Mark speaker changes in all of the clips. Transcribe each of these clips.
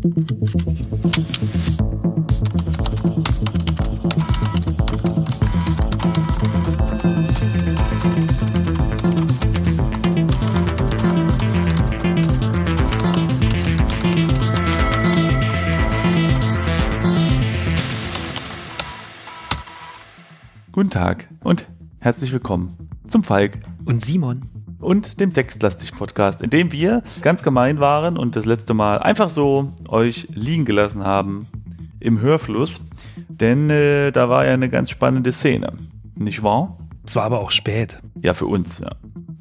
Speaker 1: Guten Tag und herzlich willkommen zum Falk
Speaker 2: Und Simon.
Speaker 1: Und dem Textlastig-Podcast, in dem wir ganz gemein waren und das letzte Mal einfach so euch liegen gelassen haben im Hörfluss. Denn äh, da war ja eine ganz spannende Szene. Nicht wahr?
Speaker 2: Es war aber auch spät.
Speaker 1: Ja, für uns, ja.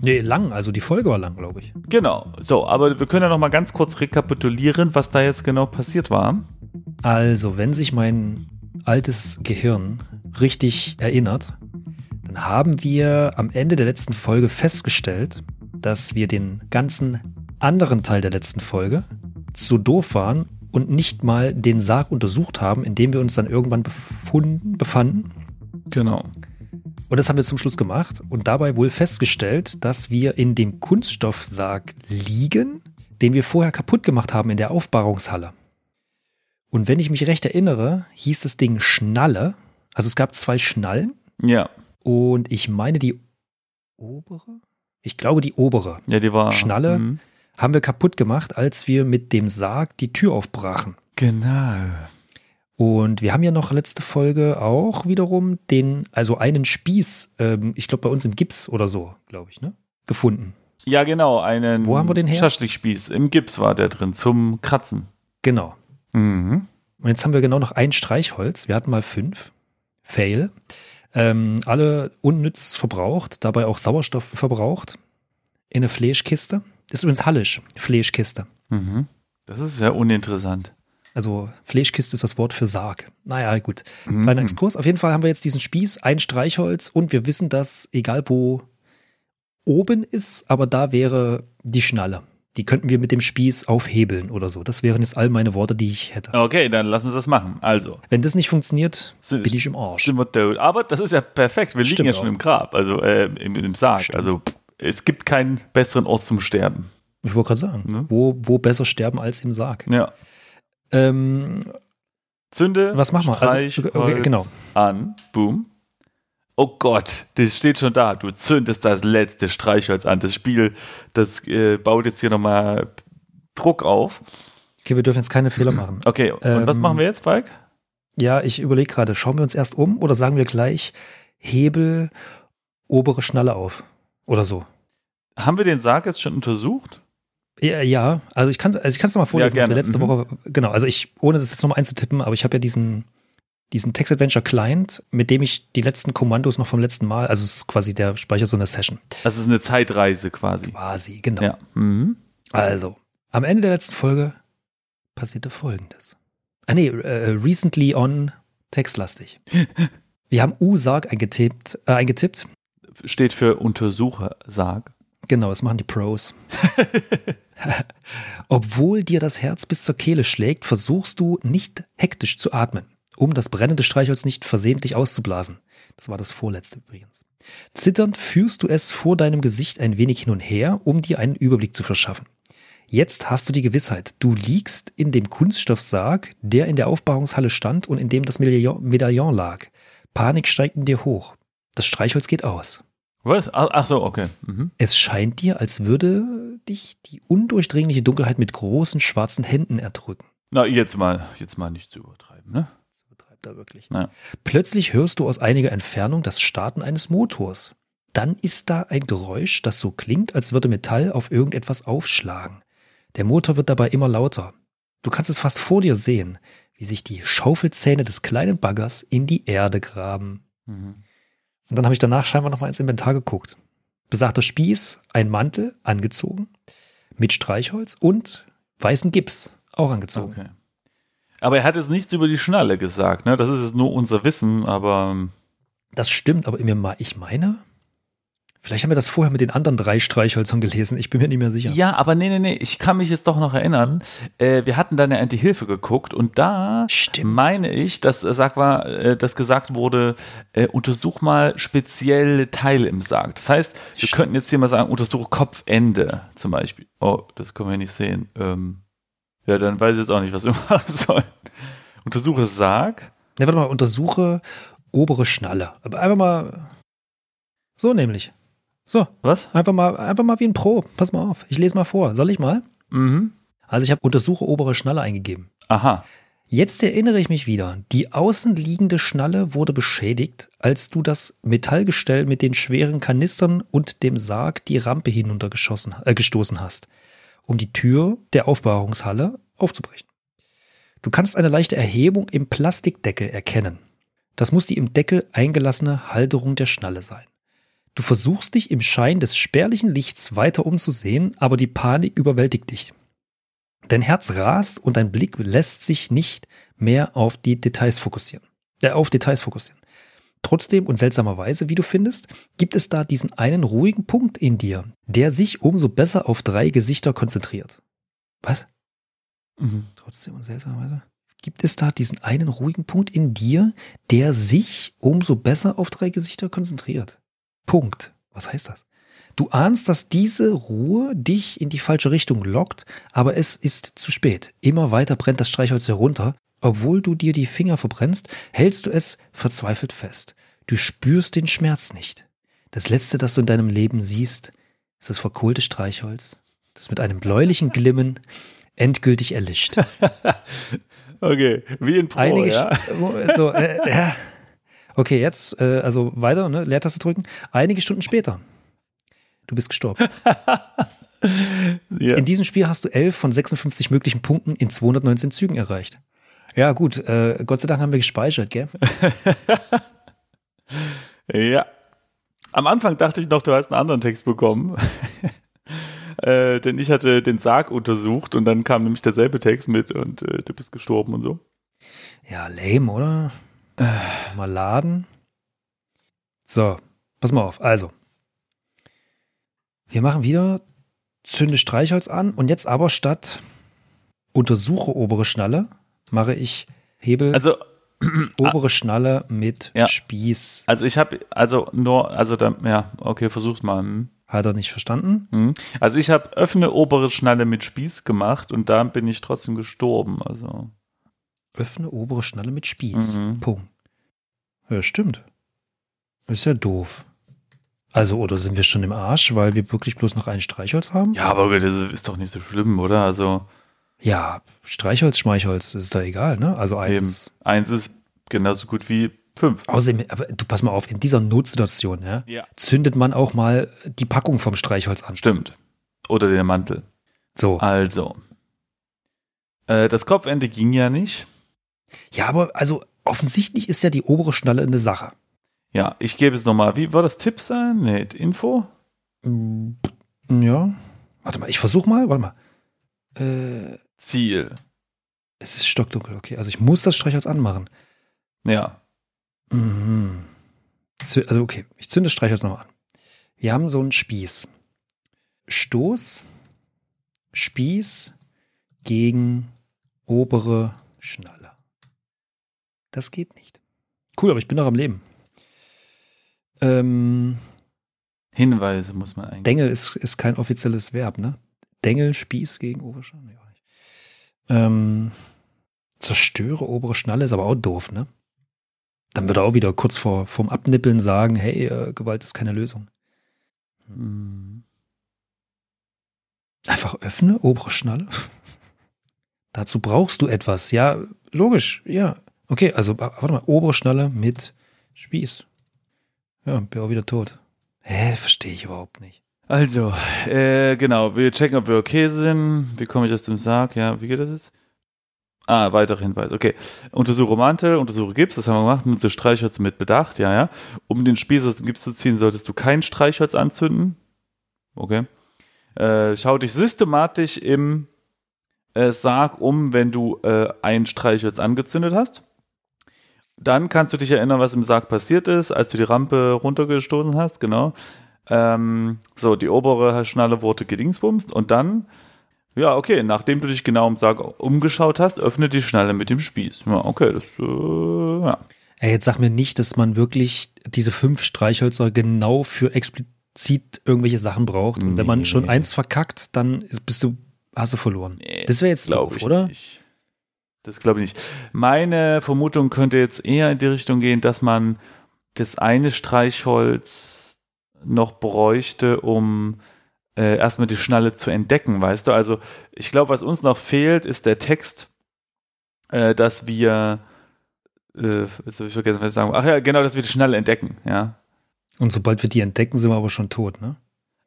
Speaker 2: Nee, lang, also die Folge war lang, glaube ich.
Speaker 1: Genau. So, aber wir können ja noch mal ganz kurz rekapitulieren, was da jetzt genau passiert war.
Speaker 2: Also, wenn sich mein altes Gehirn richtig erinnert, haben wir am Ende der letzten Folge festgestellt, dass wir den ganzen anderen Teil der letzten Folge so doof waren und nicht mal den Sarg untersucht haben, in dem wir uns dann irgendwann befunden, befanden.
Speaker 1: Genau.
Speaker 2: Und das haben wir zum Schluss gemacht und dabei wohl festgestellt, dass wir in dem Kunststoffsarg liegen, den wir vorher kaputt gemacht haben in der Aufbahrungshalle. Und wenn ich mich recht erinnere, hieß das Ding Schnalle. Also es gab zwei Schnallen
Speaker 1: Ja.
Speaker 2: Und ich meine die obere? Ich glaube die obere
Speaker 1: Ja, die war.
Speaker 2: Schnalle?
Speaker 1: Mhm.
Speaker 2: haben wir kaputt gemacht, als wir mit dem Sarg die Tür aufbrachen.
Speaker 1: Genau.
Speaker 2: Und wir haben ja noch letzte Folge auch wiederum den, also einen Spieß, ähm, ich glaube bei uns im Gips oder so, glaube ich, ne? Gefunden.
Speaker 1: Ja, genau. Einen
Speaker 2: Wo haben wir den her?
Speaker 1: Schaschlikspieß. Im Gips war der drin zum Kratzen.
Speaker 2: Genau.
Speaker 1: Mhm.
Speaker 2: Und jetzt haben wir genau noch ein Streichholz. Wir hatten mal fünf. Fail. Ähm, alle unnütz verbraucht, dabei auch Sauerstoff verbraucht. In eine Fleischkiste. Das ist übrigens Hallisch, Fleischkiste.
Speaker 1: Mhm. Das ist sehr uninteressant.
Speaker 2: Also Fleischkiste ist das Wort für Sarg. Naja, gut.
Speaker 1: Mhm.
Speaker 2: Kleiner Exkurs. Auf jeden Fall haben wir jetzt diesen Spieß, ein Streichholz und wir wissen, dass egal wo oben ist, aber da wäre die Schnalle. Die könnten wir mit dem Spieß aufhebeln oder so. Das wären jetzt all meine Worte, die ich hätte.
Speaker 1: Okay, dann lassen Sie das machen. Also,
Speaker 2: Wenn das nicht funktioniert,
Speaker 1: Sind-
Speaker 2: bin ich im Arsch.
Speaker 1: sind wir tot. Aber das ist ja perfekt. Wir liegen
Speaker 2: Stimmt
Speaker 1: ja schon
Speaker 2: auch.
Speaker 1: im Grab, also äh, im, im Sarg.
Speaker 2: Stimmt.
Speaker 1: Also, es gibt keinen besseren Ort zum Sterben.
Speaker 2: Ich wollte gerade sagen,
Speaker 1: Ne?
Speaker 2: wo, wo besser sterben als im Sarg.
Speaker 1: Ja.
Speaker 2: Ähm,
Speaker 1: Zünde,
Speaker 2: Was machen wir? Also, okay, genau.
Speaker 1: an, boom. Oh Gott, das steht schon da. Du zündest das letzte Streichholz an. Das Spiel, das äh, baut jetzt hier nochmal Druck auf.
Speaker 2: okay, wir dürfen jetzt keine Fehler machen.
Speaker 1: Okay, und was
Speaker 2: Ähm,
Speaker 1: machen wir jetzt, Falk?
Speaker 2: Ja, ich überlege gerade, schauen wir uns erst um oder sagen wir gleich Hebel, obere Schnalle auf oder so?
Speaker 1: Haben wir den Sarg jetzt schon untersucht?
Speaker 2: Ja, ja also ich kann es also ich kann's noch mal vorlesen,
Speaker 1: Ja,
Speaker 2: was wir letzte
Speaker 1: Mhm.
Speaker 2: Woche, genau, also ich, ohne das jetzt nochmal einzutippen, aber ich habe ja diesen, diesen Text-Adventure-Client, mit dem ich die letzten Kommandos noch vom letzten Mal, also es ist quasi, der speichert so eine Session.
Speaker 1: Das ist eine Zeitreise quasi.
Speaker 2: Quasi, genau.
Speaker 1: Ja. Mhm.
Speaker 2: Also, am Ende der letzten Folge passierte folgendes. Ah nee, äh, recently on textlastig. Wir haben U-Sarg eingetippt, äh, eingetippt.
Speaker 1: Steht für Untersuchersarg.
Speaker 2: Genau, das machen die Pros. Obwohl dir das Herz bis zur Kehle schlägt, versuchst du nicht hektisch zu atmen, um das brennende Streichholz nicht versehentlich auszublasen. Das war das vorletzte übrigens. Zitternd führst du es vor deinem Gesicht ein wenig hin und her, um dir einen Überblick zu verschaffen. Jetzt hast du die Gewissheit, du liegst in dem Kunststoffsarg, der in der Aufbahrungshalle stand und in dem das Medaillon, lag. Panik steigt in dir hoch. Das Streichholz geht aus.
Speaker 1: Was? Ach, ach so, okay. Mhm.
Speaker 2: Es scheint dir, als würde dich die undurchdringliche Dunkelheit mit großen schwarzen Händen erdrücken.
Speaker 1: Na, jetzt mal, jetzt mal nicht zu übertreiben, ne?
Speaker 2: Betreibt er wirklich.
Speaker 1: Naja.
Speaker 2: Plötzlich hörst du aus einiger Entfernung das Starten eines Motors. Dann ist da ein Geräusch, das so klingt, als würde Metall auf irgendetwas aufschlagen. Der Motor wird dabei immer lauter. Du kannst es fast vor dir sehen, wie sich die Schaufelzähne des kleinen Baggers in die Erde graben.
Speaker 1: Mhm.
Speaker 2: Und dann habe ich danach scheinbar nochmal ins Inventar geguckt. Besagter Spieß, ein Mantel, angezogen, mit Streichholz und weißen Gips, auch angezogen.
Speaker 1: Okay. Aber er hat jetzt nichts über die Schnalle gesagt, ne? Das ist jetzt nur unser Wissen, aber ähm,
Speaker 2: Das stimmt, aber ich meine, vielleicht haben wir das vorher mit den anderen drei Streichhölzern gelesen. Ich bin mir nicht mehr sicher.
Speaker 1: Ja, aber nee, nee, nee, ich kann mich jetzt doch noch erinnern. Äh, wir hatten dann ja die Hilfe geguckt und da
Speaker 2: Stimmt.
Speaker 1: meine ich, dass, äh, sag mal, äh, dass gesagt wurde, äh, untersuch mal spezielle Teile im Sarg. Das heißt, wir
Speaker 2: Stimmt.
Speaker 1: könnten jetzt hier mal sagen, untersuche Kopfende zum Beispiel. Oh, das können wir nicht sehen. Ähm, Ja, dann weiß ich jetzt auch nicht, was wir machen sollen. Untersuche Sarg.
Speaker 2: Ne, warte mal, untersuche obere Schnalle. Aber einfach mal. So nämlich. So.
Speaker 1: Was?
Speaker 2: Einfach mal, einfach mal wie ein Pro. Pass mal auf. Ich lese mal vor. Soll ich mal?
Speaker 1: Mhm.
Speaker 2: Also ich habe untersuche obere Schnalle eingegeben.
Speaker 1: Aha.
Speaker 2: Jetzt erinnere ich mich wieder. Die außenliegende Schnalle wurde beschädigt, als du das Metallgestell mit den schweren Kanistern und dem Sarg die Rampe hinuntergeschossen, äh, gestoßen hast, um die Tür der Aufbewahrungshalle aufzubrechen. Du kannst eine leichte Erhebung im Plastikdeckel erkennen. Das muss die im Deckel eingelassene Halterung der Schnalle sein. Du versuchst dich im Schein des spärlichen Lichts weiter umzusehen, aber die Panik überwältigt dich. Dein Herz rast und dein Blick lässt sich nicht mehr auf die Details fokussieren. Äh, auf Details fokussieren. Trotzdem und seltsamerweise, wie du findest, gibt es da diesen einen ruhigen Punkt in dir, der sich umso besser auf drei Gesichter konzentriert. Was?
Speaker 1: Mhm.
Speaker 2: Trotzdem und seltsamerweise. Gibt es da diesen einen ruhigen Punkt in dir, der sich umso besser auf drei Gesichter konzentriert? Punkt. Was heißt das? Du ahnst, dass diese Ruhe dich in die falsche Richtung lockt, aber es ist zu spät. Immer weiter brennt das Streichholz herunter. Obwohl du dir die Finger verbrennst, hältst du es verzweifelt fest. Du spürst den Schmerz nicht. Das Letzte, das du in deinem Leben siehst, ist das verkohlte Streichholz, das mit einem bläulichen Glimmen endgültig erlischt.
Speaker 1: Okay, wie in Pro,
Speaker 2: Einige,
Speaker 1: ja?
Speaker 2: So, äh, ja. Okay, jetzt, äh, also weiter, ne? Leertaste drücken. Einige Stunden später. Du bist gestorben.
Speaker 1: ja.
Speaker 2: In diesem Spiel hast du 11 von 56 möglichen Punkten in 219 Zügen erreicht. Ja, gut, äh, Gott sei Dank haben wir gespeichert, gell?
Speaker 1: Ja. Am Anfang dachte ich noch, du hast einen anderen Text bekommen. äh, denn ich hatte den Sarg untersucht und dann kam nämlich derselbe Text mit und äh, du bist gestorben und so.
Speaker 2: Ja, lame, oder? Mal laden. So, pass mal auf. Also, wir machen wieder Zünde Streichholz an und jetzt aber statt untersuche obere Schnalle, mache ich Hebel
Speaker 1: Also,
Speaker 2: obere Schnalle mit
Speaker 1: Ja.
Speaker 2: Spieß.
Speaker 1: also ich habe, also nur, also da, ja, okay, versuch's mal. Hm.
Speaker 2: Hat er nicht verstanden?
Speaker 1: Hm. Also ich habe öffne obere Schnalle mit Spieß gemacht und da bin ich trotzdem gestorben. Also
Speaker 2: Öffne obere Schnalle mit Spieß.
Speaker 1: Mhm.
Speaker 2: Punkt. Ja, stimmt. Ist ja doof. Also, oder sind wir schon im Arsch, weil wir wirklich bloß noch ein Streichholz haben?
Speaker 1: ja, aber das ist doch nicht so schlimm, oder? Also
Speaker 2: Ja, Streichholz, Schmeichholz, ist da egal, ne? Also
Speaker 1: eben,
Speaker 2: eins.
Speaker 1: eins ist genauso gut wie fünf.
Speaker 2: Außerdem, aber du pass mal auf, in dieser Notsituation, ja,
Speaker 1: Ja.
Speaker 2: zündet man auch mal die Packung vom Streichholz an.
Speaker 1: Stimmt. Oder den Mantel.
Speaker 2: So.
Speaker 1: Also. Äh, das Kopfende ging ja nicht.
Speaker 2: Ja, aber also offensichtlich ist ja die obere Schnalle eine Sache.
Speaker 1: Ja, ich gebe es nochmal. Wie war das Tipp sein? Nee, Info?
Speaker 2: Ja. Warte mal, ich versuch mal, warte mal. Äh,
Speaker 1: Ziel.
Speaker 2: es ist stockdunkel, okay. Also ich muss das Streichholz anmachen.
Speaker 1: Ja.
Speaker 2: Mhm. Also okay, ich zünde das Streichholz nochmal an. Wir haben so einen Spieß. Stoß, Spieß gegen obere Schnalle. Das geht nicht. Cool, aber ich bin noch am Leben. Ähm,
Speaker 1: Hinweise muss man eigentlich.
Speaker 2: Dengel ist, ist kein offizielles Verb, ne? Dengel, Spieß gegen obere Schnalle? Ähm, zerstöre obere Schnalle ist aber auch doof, ne? Dann wird er auch wieder kurz vor, vorm Abnippeln sagen, hey, äh, Gewalt ist keine Lösung.
Speaker 1: Hm.
Speaker 2: Einfach öffne, obere Schnalle. Dazu brauchst du etwas. Ja, logisch, ja. Okay, also wa- warte mal, obere Schnalle mit Spieß. Ja, bin auch wieder tot. Hä, verstehe ich überhaupt nicht.
Speaker 1: Also, äh, genau. Wir checken, ob wir okay sind. Wie komme ich aus dem Sarg? Ja, wie geht das jetzt? Ah, weitere Hinweise. Okay. Untersuche Mantel, untersuche Gips, das haben wir gemacht. Nutze Streichholz mit Bedacht, ja, ja. Um den Spieß aus dem Gips zu ziehen, solltest du kein Streichholz anzünden. Okay. Äh, schau dich systematisch im äh, Sarg um, wenn du äh, ein Streichholz angezündet hast. Dann kannst du dich erinnern, was im Sarg passiert ist, als du die Rampe runtergestoßen hast, genau. Ähm, so, die obere Schnalle wurde gedingsbumst und dann, ja, okay, nachdem du dich genau im Sarg umgeschaut hast, öffne die Schnalle mit dem Spieß. Ja, okay, das, äh, ja.
Speaker 2: Ey, jetzt sag mir nicht, dass man wirklich diese fünf Streichhölzer genau für explizit irgendwelche Sachen braucht. Und wenn man schon eins verkackt, dann ist, bist du, hast du verloren.
Speaker 1: Nee,
Speaker 2: das wäre jetzt
Speaker 1: Glaube
Speaker 2: doof,
Speaker 1: ich
Speaker 2: oder?
Speaker 1: nicht. Das glaube ich nicht. Meine Vermutung könnte jetzt eher in die Richtung gehen, dass man das eine Streichholz noch bräuchte, um äh, erstmal die Schnalle zu entdecken, weißt du? Also ich glaube, was uns noch fehlt, ist der Text, äh, dass wir, äh, jetzt habe ich vergessen, was ich sagen Ach ja, genau, dass wir die Schnalle entdecken, ja.
Speaker 2: Und sobald wir die entdecken, sind wir aber schon tot, ne?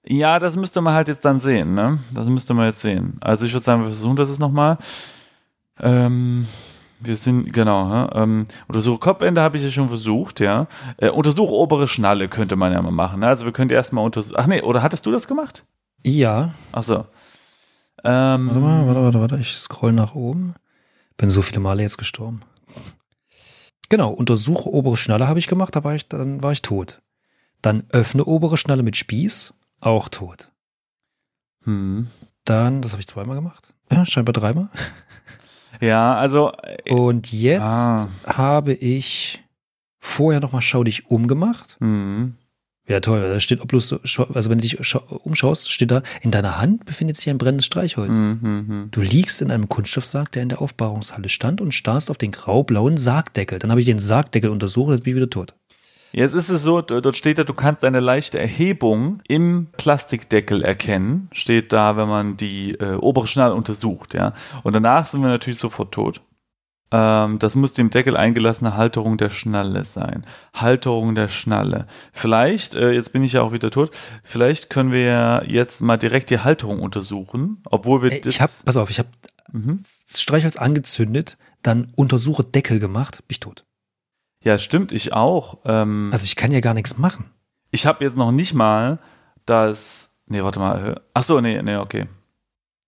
Speaker 1: Ja, das müsste man halt jetzt dann sehen, ne? Das müsste man jetzt sehen. Also ich würde sagen, wir versuchen das jetzt nochmal. Ähm, wir sind, genau, ähm, untersuche Kopfende habe ich ja schon versucht, ja. Äh, untersuche obere Schnalle könnte man ja mal machen. Ne? Also wir können erstmal untersuchen. Ach nee, oder hattest du das gemacht?
Speaker 2: Ja.
Speaker 1: Ach so. Ähm,
Speaker 2: Warte mal, warte, warte, warte. Ich scroll nach oben. Bin so viele Male jetzt gestorben. Genau, untersuche obere Schnalle habe ich gemacht, da war ich, dann war ich tot. Dann öffne obere Schnalle mit Spieß, auch tot.
Speaker 1: Hm.
Speaker 2: Dann, das habe ich zweimal gemacht. Ja, scheinbar dreimal.
Speaker 1: Ja, also äh,
Speaker 2: Und jetzt
Speaker 1: Ah.
Speaker 2: habe ich vorher nochmal Schau dich umgemacht.
Speaker 1: hm.
Speaker 2: Ja, toll. Da steht, ob bloß, also wenn du dich schau- umschaust, steht da, in deiner Hand befindet sich ein brennendes Streichholz.
Speaker 1: Hm, hm, hm.
Speaker 2: Du liegst in einem Kunststoffsarg, der in der Aufbewahrungshalle stand und starrst auf den grau-blauen Sargdeckel. Dann habe ich den Sargdeckel untersucht, jetzt bin ich wieder tot.
Speaker 1: Jetzt ist es so, dort steht da, du kannst eine leichte Erhebung im Plastikdeckel erkennen. Steht da, wenn man die äh, obere Schnalle untersucht, ja. Und danach sind wir natürlich sofort tot. Ähm, das muss die im Deckel eingelassene Halterung der Schnalle sein. Halterung der Schnalle. Vielleicht, äh, jetzt bin ich ja auch wieder tot, vielleicht können wir jetzt mal direkt die Halterung untersuchen, obwohl wir das.
Speaker 2: Ich habe, pass auf, ich habe
Speaker 1: mhm.
Speaker 2: Streichholz angezündet, dann untersuche Deckel gemacht, bin ich tot.
Speaker 1: Ja, stimmt, ich auch. Ähm,
Speaker 2: Also ich kann ja gar nichts machen.
Speaker 1: Ich habe jetzt noch nicht mal das. Nee, warte mal. Ach so, nee, nee, okay.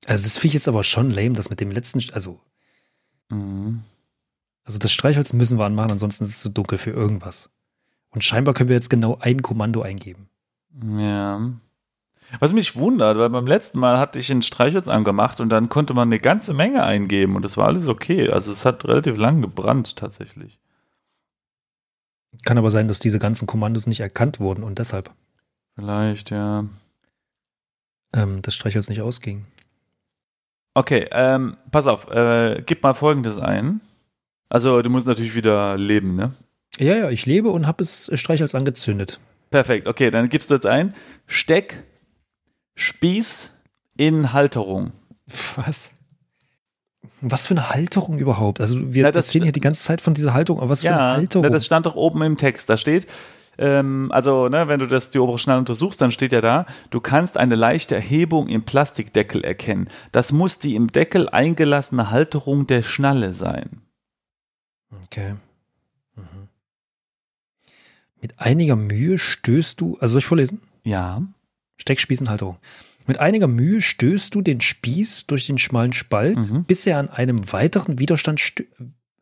Speaker 2: Also das finde ich jetzt aber schon lame, das mit dem letzten, also,
Speaker 1: Mhm.
Speaker 2: also das Streichholz müssen wir anmachen, ansonsten ist es zu dunkel für irgendwas. Und scheinbar können wir jetzt genau ein Kommando eingeben.
Speaker 1: Ja. Was mich wundert, weil beim letzten Mal hatte ich ein Streichholz angemacht und dann konnte man eine ganze Menge eingeben und das war alles okay. Also es hat relativ lang gebrannt tatsächlich.
Speaker 2: Kann aber sein, dass diese ganzen Kommandos nicht erkannt wurden und deshalb
Speaker 1: Vielleicht, ja.
Speaker 2: ähm, das Streichholz nicht ausging.
Speaker 1: Okay, ähm, pass auf, äh, gib mal folgendes ein. Also du musst natürlich wieder leben, ne?
Speaker 2: Ja, ja, ich lebe und habe das Streichholz angezündet.
Speaker 1: Perfekt, okay, dann gibst du jetzt ein. Steck, Spieß in Halterung.
Speaker 2: Was? Was für eine Halterung überhaupt? Also wir
Speaker 1: Na, das-
Speaker 2: erzählen hier die ganze Zeit von dieser Halterung, aber was für eine Halterung?
Speaker 1: na, das stand doch oben im Text. Da steht, ähm, also ne, wenn du das die obere Schnalle untersuchst, dann steht ja da, du kannst eine leichte Erhebung im Plastikdeckel erkennen. Das muss die im Deckel eingelassene Halterung der Schnalle sein.
Speaker 2: okay. Mhm. Mit einiger Mühe stößt du, also soll ich vorlesen?
Speaker 1: Ja.
Speaker 2: Steckspießenhalterung. Mit einiger Mühe stößt du den Spieß durch den schmalen Spalt,
Speaker 1: Mhm.
Speaker 2: bis er an einem weiteren Widerstand stö-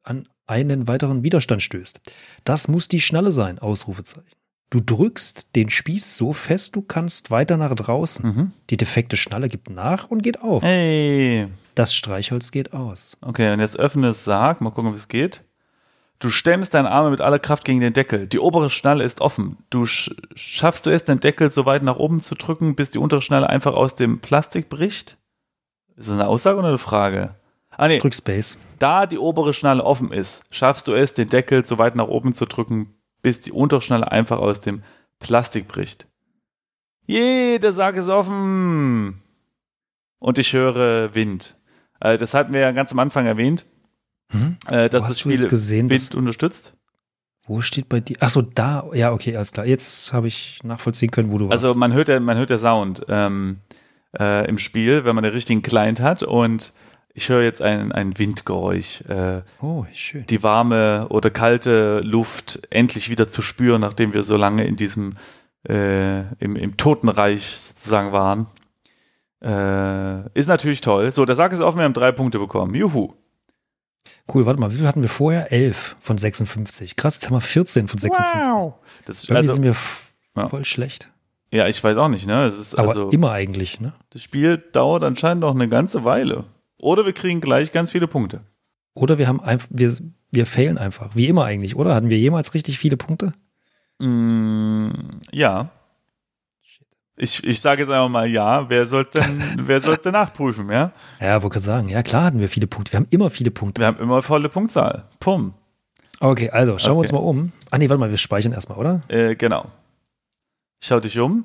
Speaker 2: an einen weiteren Widerstand stößt. Das muss die Schnalle sein, Ausrufezeichen. Du drückst den Spieß so fest du kannst weiter nach draußen.
Speaker 1: Mhm.
Speaker 2: Die defekte Schnalle gibt nach und geht auf.
Speaker 1: Hey.
Speaker 2: Das Streichholz geht aus.
Speaker 1: Okay, und jetzt öffne es Sarg. Mal gucken, wie es geht. Du stemmst deine Arme mit aller Kraft gegen den Deckel. Die obere Schnalle ist offen. Du sch schaffst du es, den Deckel so weit nach oben zu drücken, bis die untere Schnalle einfach aus dem Plastik bricht? Ist das eine Aussage oder eine Frage? Ah, nee.
Speaker 2: Drück Space.
Speaker 1: Da die obere Schnalle offen ist, schaffst du es, den Deckel so weit nach oben zu drücken, bis die untere Schnalle einfach aus dem Plastik bricht. Je, der Sarg ist offen. Und ich höre Wind. Äh, das hatten wir ja ganz am Anfang erwähnt,
Speaker 2: Hm?
Speaker 1: äh, dass das
Speaker 2: hast du
Speaker 1: Spiel
Speaker 2: gesehen,
Speaker 1: Wind unterstützt.
Speaker 2: wo steht bei dir? Ach so, da. Ja, okay, alles klar. Jetzt habe ich nachvollziehen können, wo du warst.
Speaker 1: Also man hört ja, man hört der Sound ähm, äh, im Spiel, wenn man den richtigen Client hat und ich höre jetzt ein, ein Windgeräusch. Äh,
Speaker 2: oh, schön.
Speaker 1: die warme oder kalte Luft endlich wieder zu spüren, nachdem wir so lange in diesem äh, im, im Totenreich sozusagen waren. Äh, ist natürlich toll. So, der Sarg ist offen, wir haben drei Punkte bekommen. Juhu.
Speaker 2: Cool, warte mal, wie viel hatten wir vorher? 11 von 56. Krass, jetzt haben wir 14 von 56.
Speaker 1: Das ist,
Speaker 2: Irgendwie
Speaker 1: also,
Speaker 2: sind wir
Speaker 1: Ja.
Speaker 2: voll schlecht.
Speaker 1: ja, ich weiß auch nicht, ne? Das ist
Speaker 2: Aber
Speaker 1: also,
Speaker 2: immer eigentlich, ne?
Speaker 1: das Spiel dauert anscheinend noch eine ganze Weile. Oder wir kriegen gleich ganz viele Punkte.
Speaker 2: Oder wir haben einfach, wir, wir failen einfach. Wie immer eigentlich, oder? Hatten wir jemals richtig viele Punkte?
Speaker 1: Mm, ja. Ich, ich sage jetzt einfach mal ja. Wer sollte denn, wer sollte nachprüfen, ja?
Speaker 2: Ja, wollte gerade sagen, ja klar hatten wir viele Punkte. Wir haben immer viele Punkte.
Speaker 1: Wir haben immer volle Punktzahl. Pum.
Speaker 2: Okay, also schauen wir uns
Speaker 1: Okay.
Speaker 2: mal um. Ah nee, warte mal, wir speichern erstmal, oder?
Speaker 1: Äh, genau. Schau dich um.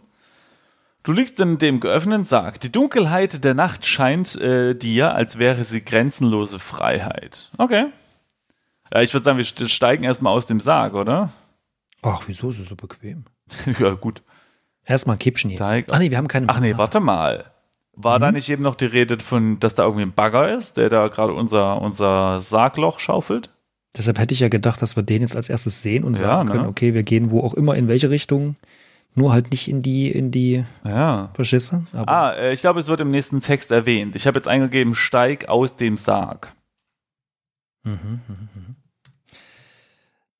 Speaker 1: Du liegst in dem geöffneten Sarg. Die Dunkelheit der Nacht scheint äh, dir, als wäre sie grenzenlose Freiheit. Okay. Ja, ich würde sagen, wir st- steigen erstmal aus dem Sarg, oder?
Speaker 2: Ach, wieso ist es so bequem?
Speaker 1: ja, gut.
Speaker 2: Erstmal Kippchen hier.
Speaker 1: Steig-
Speaker 2: Ach nee, wir haben keine.
Speaker 1: Ach nee, warte mal. War da nicht eben noch die Rede von, dass da irgendwie ein Bagger ist, der da gerade unser, unser Sargloch schaufelt?
Speaker 2: Deshalb hätte ich ja gedacht, dass wir den jetzt als erstes sehen und
Speaker 1: Ja,
Speaker 2: sagen
Speaker 1: ne?
Speaker 2: können, okay, wir gehen wo auch immer, in welche Richtung. Nur halt nicht in die, in die
Speaker 1: Ja.
Speaker 2: Verschisse.
Speaker 1: Ah, äh, ich glaube, es wird im nächsten Text erwähnt. Ich habe jetzt eingegeben, steig aus dem Sarg.
Speaker 2: Mhm, mhm, mhm.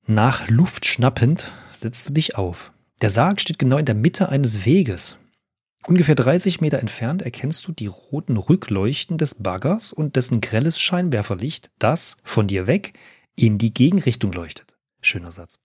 Speaker 2: Nach Luft schnappend setzt du dich auf. Der Sarg steht genau in der Mitte eines Weges. Ungefähr 30 Meter entfernt erkennst du die roten Rückleuchten des Baggers und dessen grelles Scheinwerferlicht, das von dir weg in die Gegenrichtung leuchtet. Schöner Satz.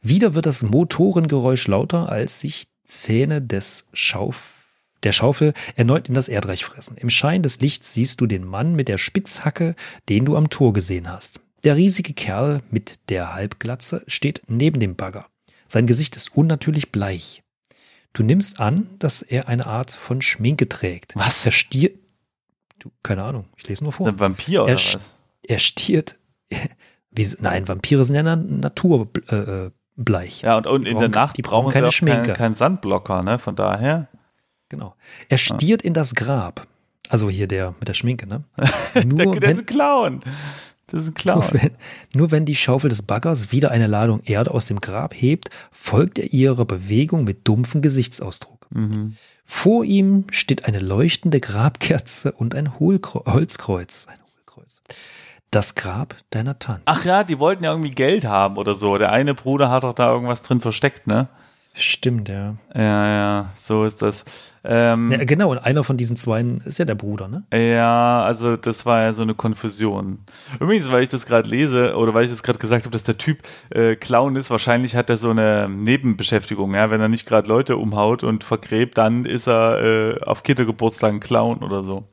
Speaker 2: Wieder wird das Motorengeräusch lauter, als sich Zähne des Schauf der Schaufel erneut in das Erdreich fressen. Im Schein des Lichts siehst du den Mann mit der Spitzhacke, den du am Tor gesehen hast. Der riesige Kerl mit der Halbglatze steht neben dem Bagger. Sein Gesicht ist unnatürlich bleich. Du nimmst an, dass er eine Art von Schminke trägt.
Speaker 1: Was?
Speaker 2: Er stiert. Du, keine Ahnung, ich lese nur
Speaker 1: Ist
Speaker 2: vor.
Speaker 1: er ein Vampir oder
Speaker 2: Er
Speaker 1: was?
Speaker 2: Er stiert. Wieso? Nein, Vampire sind ja na naturbleich. Äh, äh, bleich.
Speaker 1: Ja, und, und in
Speaker 2: brauchen-
Speaker 1: der Nacht
Speaker 2: die brauchen keine
Speaker 1: keinen
Speaker 2: Schminke.
Speaker 1: keinen Sandblocker, ne? Von daher.
Speaker 2: Genau. Er stiert in das Grab. Also hier der mit der Schminke, ne?
Speaker 1: Der,
Speaker 2: Nur
Speaker 1: der ist
Speaker 2: wenn,
Speaker 1: ein Clown. Das ist ein Clown.
Speaker 2: nur, wenn, nur wenn die Schaufel des Baggers wieder eine Ladung Erde aus dem Grab hebt, folgt er ihrer Bewegung mit dumpfem Gesichtsausdruck.
Speaker 1: Mhm.
Speaker 2: Vor ihm steht eine leuchtende Grabkerze und ein Hohlkreuz, Holzkreuz. Ein Hohlkreuz. Das Grab deiner Tante.
Speaker 1: Ach ja, die wollten ja irgendwie Geld haben oder so. Der eine Bruder hat doch da irgendwas drin versteckt, ne?
Speaker 2: Stimmt, ja.
Speaker 1: Ja, ja, so ist das. Ähm,
Speaker 2: ja. Genau, und einer von diesen zweien ist ja der Bruder, ne?
Speaker 1: Ja, also das war ja so eine Konfusion. Übrigens, weil ich das gerade lese oder weil ich das gerade gesagt habe, dass der Typ äh, Clown ist, wahrscheinlich hat er so eine Nebenbeschäftigung. Ja, wenn er nicht gerade Leute umhaut und vergräbt, dann ist er äh, auf Kindergeburtstag ein Clown oder so.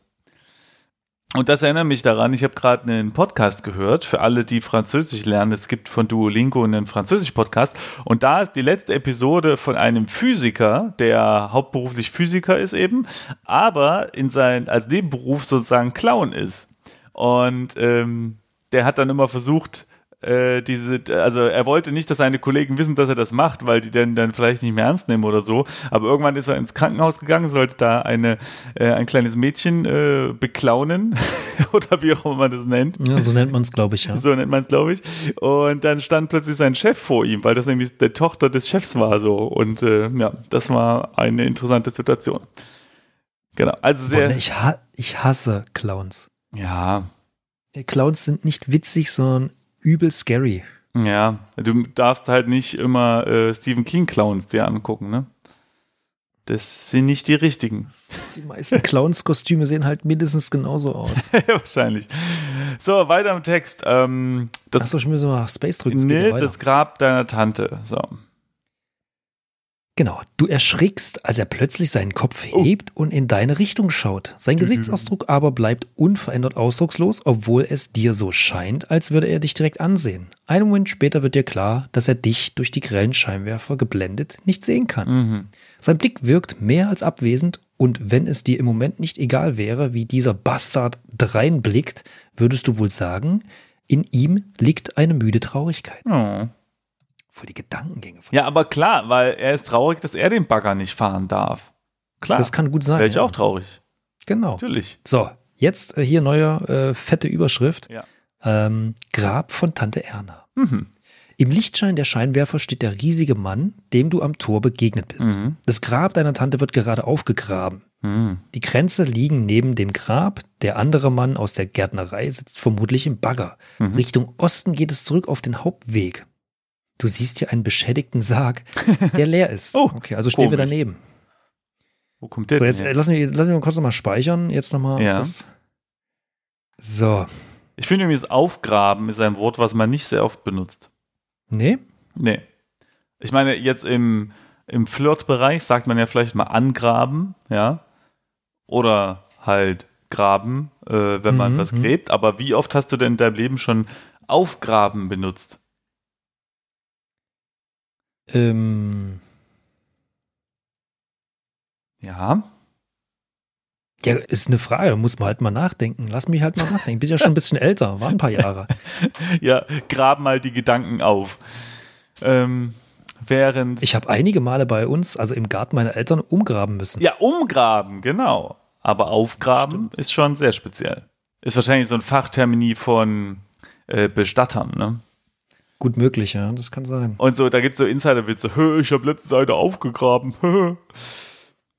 Speaker 1: Und das erinnert mich daran, ich habe gerade einen Podcast gehört, für alle, die Französisch lernen. Es gibt von Duolingo einen Französisch-Podcast. Und da ist die letzte Episode von einem Physiker, der hauptberuflich Physiker ist eben, aber in sein, als Nebenberuf sozusagen Clown ist. Und ähm, der hat dann immer versucht, äh, diese, also er wollte nicht, dass seine Kollegen wissen, dass er das macht, weil die den dann vielleicht nicht mehr ernst nehmen oder so. Aber irgendwann ist er ins Krankenhaus gegangen, sollte da eine, äh, ein kleines Mädchen äh, beklaunen oder wie auch immer man das nennt.
Speaker 2: Ja, so nennt man es, glaube ich, ja.
Speaker 1: So nennt man es, glaube ich. Und dann stand plötzlich sein Chef vor ihm, weil das nämlich der Tochter des Chefs war so. Und äh, ja, das war eine interessante Situation. Genau. Also
Speaker 2: Boah,
Speaker 1: sehr.
Speaker 2: ne, ich, ha ich hasse Clowns.
Speaker 1: ja,
Speaker 2: Äh, Clowns sind nicht witzig, sondern übel scary.
Speaker 1: ja. Du darfst halt nicht immer äh, Stephen King Clowns dir angucken, ne? Das sind nicht die richtigen.
Speaker 2: Die meisten Clowns-Kostüme sehen halt mindestens genauso aus.
Speaker 1: Ja, Wahrscheinlich. So, weiter im Text. Ähm, das,
Speaker 2: Achso, ich muss mal Space drücken.
Speaker 1: nee, das Grab deiner Tante. So.
Speaker 2: Genau. Du erschrickst, als er plötzlich seinen Kopf
Speaker 1: Oh.
Speaker 2: hebt und in deine Richtung schaut. Sein Gesichtsausdruck aber bleibt unverändert ausdruckslos, obwohl es dir so scheint, als würde er dich direkt ansehen. Einen Moment später wird dir klar, dass er dich durch die grellen Scheinwerfer geblendet nicht sehen kann.
Speaker 1: Mhm.
Speaker 2: Sein Blick wirkt mehr als abwesend und wenn es dir im Moment nicht egal wäre, wie dieser Bastard dreinblickt, würdest du wohl sagen, in ihm liegt eine müde Traurigkeit.
Speaker 1: Oh.
Speaker 2: Voll die Gedankengänge
Speaker 1: Ja, aber klar, weil er ist traurig, dass er den Bagger nicht fahren darf. Klar.
Speaker 2: Das kann gut sein.
Speaker 1: Wäre ich
Speaker 2: ja.
Speaker 1: auch traurig.
Speaker 2: Genau.
Speaker 1: Natürlich.
Speaker 2: So, jetzt äh, hier neue äh, fette Überschrift.
Speaker 1: Ja.
Speaker 2: Ähm, Grab von Tante Erna.
Speaker 1: Mhm.
Speaker 2: Im Lichtschein der Scheinwerfer steht der riesige Mann, dem du am Tor begegnet bist.
Speaker 1: Mhm.
Speaker 2: Das Grab deiner Tante wird gerade aufgegraben.
Speaker 1: Mhm.
Speaker 2: Die Kränze liegen neben dem Grab. Der andere Mann aus der Gärtnerei sitzt vermutlich im Bagger.
Speaker 1: Mhm.
Speaker 2: Richtung Osten geht es zurück auf den Hauptweg. Du siehst hier einen beschädigten Sarg, der leer ist.
Speaker 1: Oh,
Speaker 2: okay, also stehen wir
Speaker 1: komisch.
Speaker 2: daneben.
Speaker 1: Wo kommt der
Speaker 2: So, jetzt
Speaker 1: denn her?
Speaker 2: lassen wir, lassen wir mal kurz nochmal speichern. Jetzt nochmal.
Speaker 1: Ja.
Speaker 2: was. So.
Speaker 1: Ich finde übrigens, aufgraben ist ein Wort, was man nicht sehr oft benutzt.
Speaker 2: Nee?
Speaker 1: Nee. Ich meine, jetzt im, Im Flirtbereich sagt man ja vielleicht mal angraben, ja. Oder halt graben, äh, wenn man
Speaker 2: Mhm,
Speaker 1: was
Speaker 2: mhm.
Speaker 1: gräbt. Aber wie oft hast du denn in deinem Leben schon aufgraben benutzt?
Speaker 2: Ähm,
Speaker 1: Ja.
Speaker 2: ja, ist eine Frage, muss man halt mal nachdenken. Lass mich halt mal nachdenken. Bin ja schon ein bisschen älter, war ein paar Jahre.
Speaker 1: Ja, graben halt die Gedanken auf. Ähm, während.
Speaker 2: Ich habe einige Male bei uns, also im Garten meiner Eltern, umgraben müssen.
Speaker 1: ja, umgraben, genau. Aber aufgraben ist schon sehr speziell. Ist wahrscheinlich so ein Fachtermini von äh, Bestattern, ne?
Speaker 2: Gut möglich, ja, das kann sein.
Speaker 1: Und so, da gibt's so Insider-Witze. Hö, ich habe letzte Seite aufgegraben. Hö.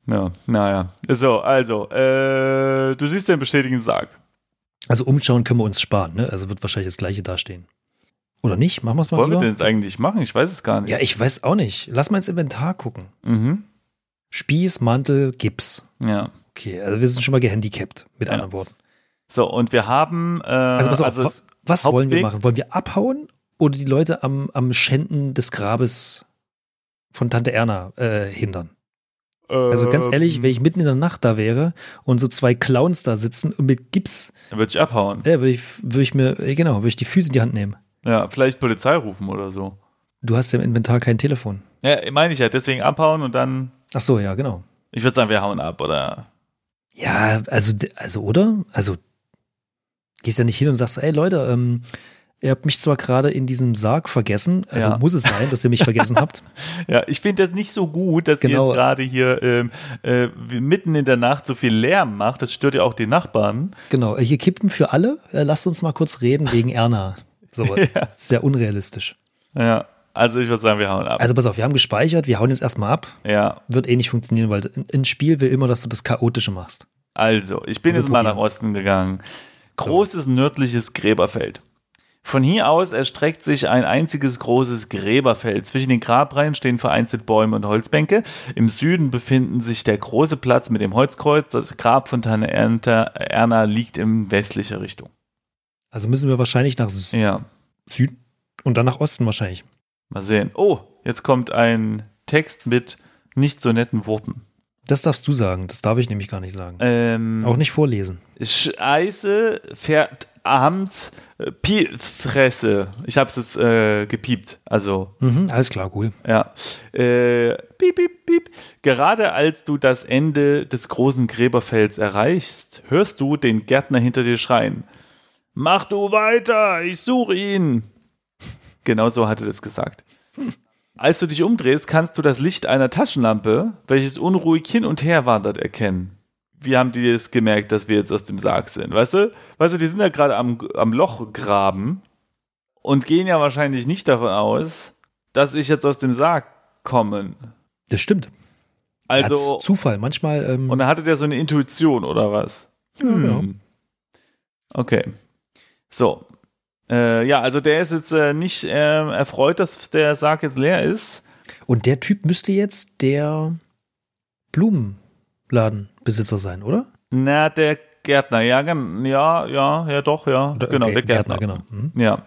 Speaker 1: Ja, naja. So, also, äh, du siehst den bestätigenden Sarg.
Speaker 2: Also umschauen können wir uns sparen, ne? Also wird wahrscheinlich das gleiche dastehen. Oder nicht? Machen wir es mal
Speaker 1: Wollen wir
Speaker 2: lieber?
Speaker 1: denn jetzt eigentlich machen? Ich weiß es gar nicht.
Speaker 2: Ja, ich weiß auch nicht. Lass mal ins Inventar gucken.
Speaker 1: Mhm.
Speaker 2: Spieß, Mantel, Gips.
Speaker 1: Ja.
Speaker 2: Okay, also wir sind schon mal gehandicapt, mit
Speaker 1: Ja.
Speaker 2: anderen Worten.
Speaker 1: So, und wir haben, äh,
Speaker 2: Also pass auf,
Speaker 1: also
Speaker 2: wa-
Speaker 1: es-
Speaker 2: was wollen wir machen? Wollen wir abhauen oder die Leute am, am Schänden des Grabes von Tante Erna äh, hindern? Also ganz ehrlich, wenn ich mitten in der Nacht da wäre und so zwei Clowns da sitzen und mit Gips,
Speaker 1: Dann würde ich abhauen.
Speaker 2: äh, würde ich, würd ich mir, äh, genau, würde ich die Füße in die Hand nehmen.
Speaker 1: Ja, vielleicht Polizei rufen oder so.
Speaker 2: Du hast ja im Inventar kein Telefon.
Speaker 1: Ja, meine ich ja. Deswegen abhauen und dann,
Speaker 2: Ach so, ja, genau.
Speaker 1: ich würde sagen, wir hauen ab, oder?
Speaker 2: Ja, also, also, oder? Also, gehst ja nicht hin und sagst, ey Leute, ähm, ihr habt mich zwar gerade in diesem Sarg vergessen, also
Speaker 1: Ja.
Speaker 2: muss es sein, dass ihr mich vergessen habt.
Speaker 1: Ja, ich finde das nicht so gut, dass ihr
Speaker 2: Genau.
Speaker 1: jetzt gerade hier ähm, äh, mitten in der Nacht so viel Lärm macht. Das stört ja auch die Nachbarn.
Speaker 2: Genau, hier kippen für alle. Äh, lasst uns mal kurz reden wegen Erna. So,
Speaker 1: Ja.
Speaker 2: sehr unrealistisch.
Speaker 1: Ja, also ich würde sagen, wir hauen ab.
Speaker 2: Also pass auf, wir haben gespeichert, wir hauen jetzt erstmal ab.
Speaker 1: ja,
Speaker 2: Wird eh nicht funktionieren, weil ein- Spiel will immer, dass du das Chaotische machst.
Speaker 1: also, ich bin jetzt mal nach. Osten gegangen. Großes nördliches Gräberfeld. Von hier aus erstreckt sich ein einziges großes Gräberfeld. Zwischen den Grabreihen stehen vereinzelt Bäume und Holzbänke. Im Süden befinden sich der große Platz mit dem Holzkreuz. Das Grab von Tante Erna liegt in westlicher Richtung.
Speaker 2: Also müssen wir wahrscheinlich nach Sü-
Speaker 1: Ja,
Speaker 2: Süden und dann nach Osten wahrscheinlich.
Speaker 1: mal sehen. Oh, jetzt kommt ein Text mit nicht so netten Worten.
Speaker 2: Das darfst du sagen, das darf ich nämlich gar nicht sagen.
Speaker 1: Ähm,
Speaker 2: Auch nicht vorlesen.
Speaker 1: Scheiße, fährt abends äh, Piepfresse. Ich habe es jetzt äh, gepiept. Also,
Speaker 2: Mhm, alles klar, cool.
Speaker 1: ja. Äh, piep, piep, piep. Gerade als du das Ende des großen Gräberfelds erreichst, hörst du den Gärtner hinter dir schreien. Mach du weiter, ich suche ihn. Genau so hatte das gesagt. Als du dich umdrehst, kannst du das Licht einer Taschenlampe, welches unruhig hin und her wandert, erkennen. Wie haben die das gemerkt, dass wir jetzt aus dem Sarg sind? Weißt du? Weißt du, die sind ja gerade am, am Loch graben und gehen ja wahrscheinlich nicht davon aus, dass ich jetzt aus dem Sarg komme.
Speaker 2: Das stimmt.
Speaker 1: Also,
Speaker 2: Hat's Zufall. Manchmal. Ähm,
Speaker 1: und dann hatte der so eine Intuition oder was?
Speaker 2: ja.
Speaker 1: Hm. Okay. So. Äh, ja, also der ist jetzt äh, nicht äh, erfreut, dass der Sarg jetzt leer ist.
Speaker 2: Und der Typ müsste jetzt der Blumenladenbesitzer sein, oder?
Speaker 1: Na, der Gärtner, ja, ja, ja, ja, doch, ja.
Speaker 2: Oder-
Speaker 1: genau,
Speaker 2: okay,
Speaker 1: der Gärtner.
Speaker 2: genau. Mhm.
Speaker 1: Ja.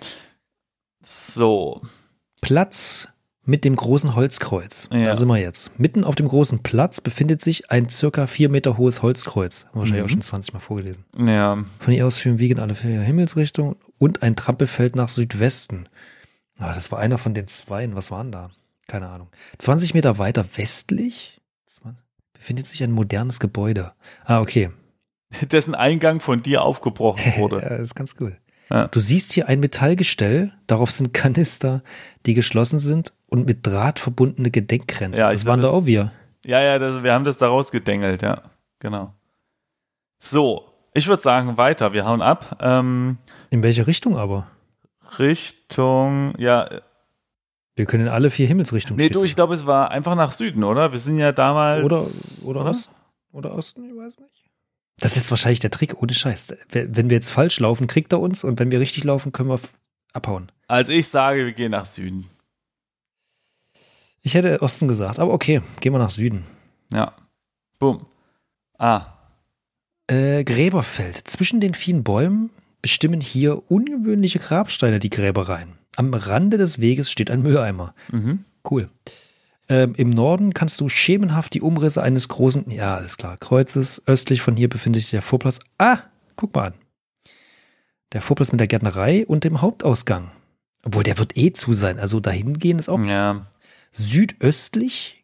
Speaker 1: So.
Speaker 2: Platz mit dem großen Holzkreuz.
Speaker 1: Ja.
Speaker 2: Da sind wir jetzt. Mitten auf dem großen Platz befindet sich ein circa vier Meter hohes Holzkreuz. Haben wir Wahrscheinlich
Speaker 1: Mhm.
Speaker 2: auch schon 20 Mal vorgelesen.
Speaker 1: Ja.
Speaker 2: Von hier aus führen Wege in alle vier Himmelsrichtungen und ein Trampelfeld nach Südwesten. Ah, das war einer von den zweien. Was waren da? Keine Ahnung. 20 Meter weiter westlich 20 befindet sich ein modernes Gebäude. Ah, okay.
Speaker 1: Dessen Eingang von dir aufgebrochen
Speaker 2: Ja,
Speaker 1: wurde.
Speaker 2: das ist ganz cool.
Speaker 1: Ja.
Speaker 2: Du siehst hier ein Metallgestell, darauf sind Kanister, die geschlossen sind und mit Draht verbundene Gedenkgrenzen.
Speaker 1: Ja,
Speaker 2: das waren da auch wir.
Speaker 1: Ja, ja, das, wir haben das da rausgedengelt, ja. Genau. So, ich würde sagen, weiter. Wir hauen ab. Ähm,
Speaker 2: In welche Richtung aber?
Speaker 1: Richtung, ja,
Speaker 2: Wir können in alle vier Himmelsrichtungen.
Speaker 1: nee, du, ich glaube, es war einfach nach Süden, oder? Wir sind ja damals.
Speaker 2: Oder, oder, Osten, oder Osten, ich weiß nicht. Das ist jetzt wahrscheinlich der Trick, ohne Scheiß. Wenn wir jetzt falsch laufen, kriegt er uns und wenn wir richtig laufen, können wir abhauen.
Speaker 1: Also ich sage, wir gehen nach Süden.
Speaker 2: Ich hätte Osten gesagt, aber okay, gehen wir nach Süden.
Speaker 1: Ja. Boom. Ah,
Speaker 2: Äh, Gräberfeld. Zwischen den vielen Bäumen bestimmen hier ungewöhnliche Grabsteine die Gräbereien. Am Rande des Weges steht ein Mülleimer.
Speaker 1: mhm.
Speaker 2: Cool. Ähm, Im Norden kannst du schemenhaft die Umrisse eines großen, ja, alles klar, Kreuzes. Östlich von hier befindet sich der Vorplatz. Ah, guck mal an. Der Vorplatz mit der Gärtnerei und dem Hauptausgang. Obwohl, der wird eh zu sein. Also dahin gehen ist auch.
Speaker 1: Ja.
Speaker 2: Südöstlich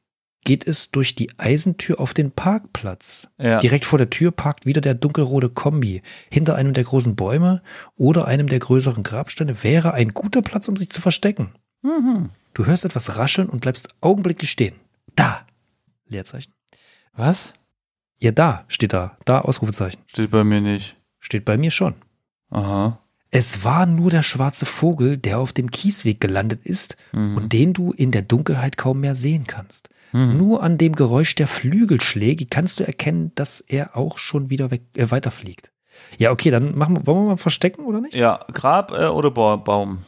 Speaker 2: geht es durch die Eisentür auf den Parkplatz.
Speaker 1: Ja.
Speaker 2: Direkt vor der Tür parkt wieder der dunkelrote Kombi. Hinter einem der großen Bäume oder einem der größeren Grabsteine wäre ein guter Platz, um sich zu verstecken.
Speaker 1: Mhm.
Speaker 2: Du hörst etwas rascheln und bleibst augenblicklich stehen. Da! Leerzeichen.
Speaker 1: Was?
Speaker 2: Ja, da steht da. Da, Ausrufezeichen.
Speaker 1: Steht bei mir nicht.
Speaker 2: Steht bei mir schon.
Speaker 1: Aha.
Speaker 2: Es war nur der schwarze Vogel, der auf dem Kiesweg gelandet ist
Speaker 1: Mhm.
Speaker 2: und den du in der Dunkelheit kaum mehr sehen kannst.
Speaker 1: Mhm.
Speaker 2: Nur an dem Geräusch der Flügelschläge kannst du erkennen, dass er auch schon wieder weg, äh, weiterfliegt. Ja, okay, dann machen wir, wollen wir mal verstecken oder nicht?
Speaker 1: Ja, Grab äh, oder Ba- Baum?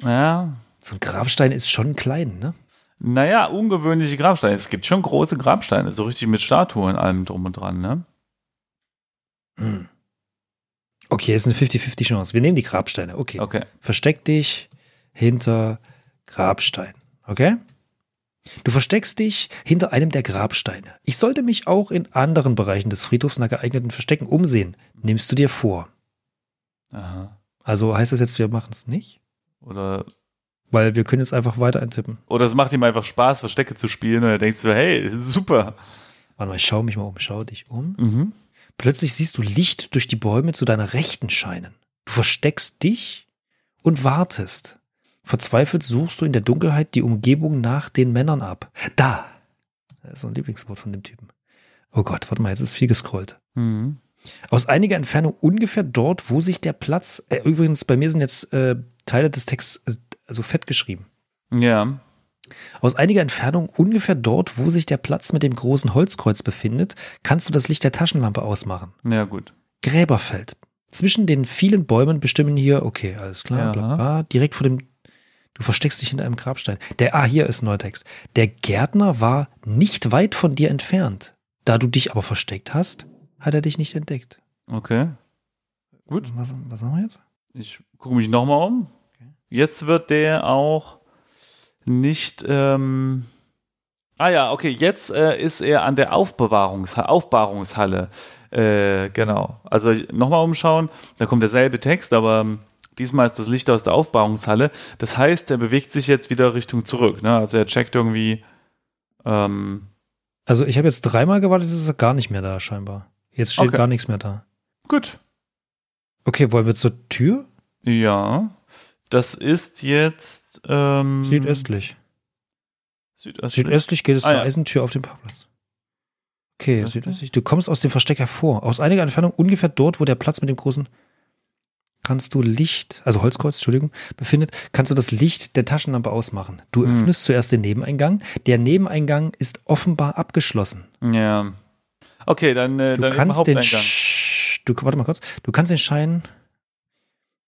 Speaker 1: Ja.
Speaker 2: So ein Grabstein ist schon klein, ne?
Speaker 1: Naja, ungewöhnliche Grabsteine. Es gibt schon große Grabsteine, so richtig mit Statuen und allem drum und dran, ne?
Speaker 2: Hm. Okay, ist eine 50-50 Chance. Wir nehmen die Grabsteine. Okay.
Speaker 1: Okay.
Speaker 2: Versteck dich hinter Grabstein. Okay? Du versteckst dich hinter einem der Grabsteine. Ich sollte mich auch in anderen Bereichen des Friedhofs nach geeigneten Verstecken umsehen. Nimmst du dir vor.
Speaker 1: Aha.
Speaker 2: Also heißt das jetzt, wir machen es nicht?
Speaker 1: Oder,
Speaker 2: Weil wir können jetzt einfach weiter eintippen.
Speaker 1: oder es macht ihm einfach Spaß, Verstecke zu spielen und er denkt so, hey, super.
Speaker 2: Warte mal, ich schau mich mal um. Schau dich um.
Speaker 1: Mhm.
Speaker 2: Plötzlich siehst du Licht durch die Bäume zu deiner Rechten scheinen. Du versteckst dich und wartest. Verzweifelt suchst du in der Dunkelheit die Umgebung nach den Männern ab. Da! Das ist so ein Lieblingswort von dem Typen. Oh Gott, warte mal, jetzt ist viel gescrollt.
Speaker 1: Mhm.
Speaker 2: Aus einiger Entfernung ungefähr dort, wo sich der Platz. Äh, übrigens, bei mir sind jetzt äh, Teile des Texts äh, also fett geschrieben.
Speaker 1: Ja.
Speaker 2: Aus einiger Entfernung, ungefähr dort, wo sich der Platz mit dem großen Holzkreuz befindet, kannst du das Licht der Taschenlampe ausmachen.
Speaker 1: Ja, gut.
Speaker 2: Gräberfeld. Zwischen den vielen Bäumen bestimmen hier, okay, alles klar,
Speaker 1: Ja.
Speaker 2: bla bla, direkt vor dem, du versteckst dich hinter einem Grabstein. Der, ah, hier ist ein neuer Text. Der Gärtner war nicht weit von dir entfernt. Da du dich aber versteckt hast, hat er dich nicht entdeckt.
Speaker 1: Okay. Gut.
Speaker 2: Was, was machen wir jetzt?
Speaker 1: Ich gucke mich nochmal um.
Speaker 2: Okay.
Speaker 1: Jetzt wird der auch nicht. Ähm ah ja, okay, jetzt äh, ist er an der Aufbewahrungs Aufbahrungshalle. Äh, genau. Also nochmal umschauen, da kommt derselbe Text, aber ähm, diesmal ist das Licht aus der Aufbahrungshalle. Das heißt, er bewegt sich jetzt wieder Richtung zurück. Ne? Also er checkt irgendwie. Ähm,
Speaker 2: Also ich habe jetzt dreimal gewartet, jetzt ist er gar nicht mehr da scheinbar. Jetzt steht
Speaker 1: Okay.
Speaker 2: gar nichts mehr da.
Speaker 1: gut.
Speaker 2: Okay, wollen wir zur Tür?
Speaker 1: Ja. Das ist jetzt. Ähm,
Speaker 2: Südöstlich.
Speaker 1: Südöstlich.
Speaker 2: Südöstlich geht es
Speaker 1: Ah,
Speaker 2: zur
Speaker 1: ja.
Speaker 2: Eisentür auf dem Parkplatz. Okay,
Speaker 1: Südöstlich?
Speaker 2: südöstlich. Du kommst aus dem Versteck hervor. Aus einiger Entfernung, ungefähr dort, wo der Platz mit dem großen kannst du Licht, also Holzkreuz, Entschuldigung, befindet, kannst du das Licht der Taschenlampe ausmachen. Du
Speaker 1: Hm.
Speaker 2: öffnest zuerst den Nebeneingang. Der Nebeneingang ist offenbar abgeschlossen.
Speaker 1: Ja. Okay, dann, äh,
Speaker 2: Du
Speaker 1: dann
Speaker 2: kannst den. Sch du, warte mal kurz. Du kannst den Schein